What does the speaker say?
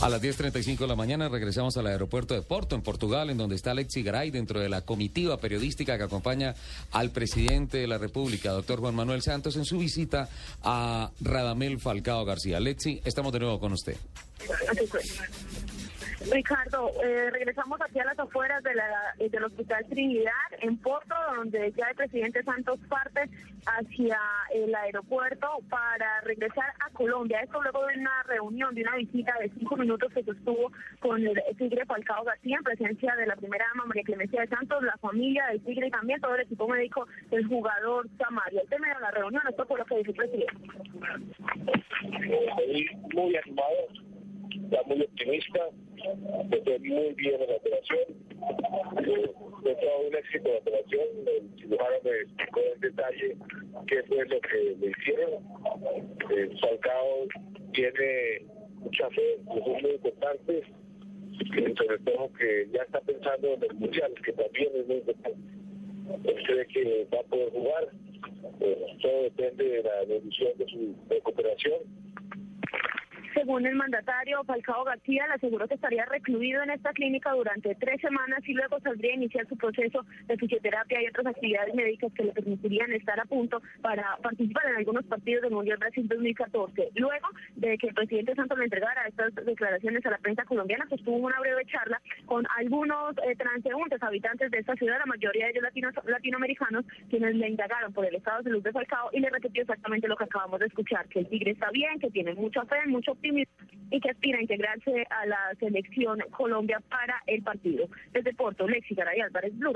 A las 10.35 de la mañana regresamos al aeropuerto de Porto, en Portugal, en donde está Alexi Garay, dentro de la comitiva periodística que acompaña al presidente de la República, doctor Juan Manuel Santos, en su visita a Radamel Falcao García. Alexi, estamos de nuevo con usted. Ricardo, eh, regresamos aquí a las afueras de la, del Hospital Trinidad, en Porto, donde ya el presidente Santos parte hacia el aeropuerto para regresar a Colombia. Esto luego de una reunión, de una visita de cinco minutos que sostuvo con el Tigre Falcao García, en presencia de la primera dama María Clemencia de Santos, la familia del Tigre y también todo el equipo médico del jugador Samario. El tema de la reunión, esto fue lo que dijo el presidente. Muy animado, está muy optimista fue muy bien en la operación. Eh, fue todo un éxito la operación. El cirujano me explicó en detalle qué fue lo que le hicieron. El Falcao tiene mucha fe, es muy importante, y sobre todo que ya está pensando en el mundial, que también es muy importante. Él cree que va a poder jugar. Eh, todo depende de la evolución de su recuperación según el mandatario Falcao García, le aseguró que estaría recluido en esta clínica durante tres semanas y luego saldría a iniciar su proceso de fisioterapia y otras actividades médicas que le permitirían estar a punto para participar en algunos partidos del Mundial Brasil 2014. Luego de que el presidente Santos le entregara estas declaraciones a la prensa colombiana, pues tuvo una breve charla con algunos eh, transeúntes, habitantes de esta ciudad, la mayoría de ellos latinos, latinoamericanos, quienes le indagaron por el estado de salud de Falcao y le repitió exactamente lo que acabamos de escuchar, que el Tigre está bien, que tiene mucha fe, mucho y que aspira a integrarse a la selección Colombia para el partido. Desde Porto, Lexi Garay Álvarez, Blue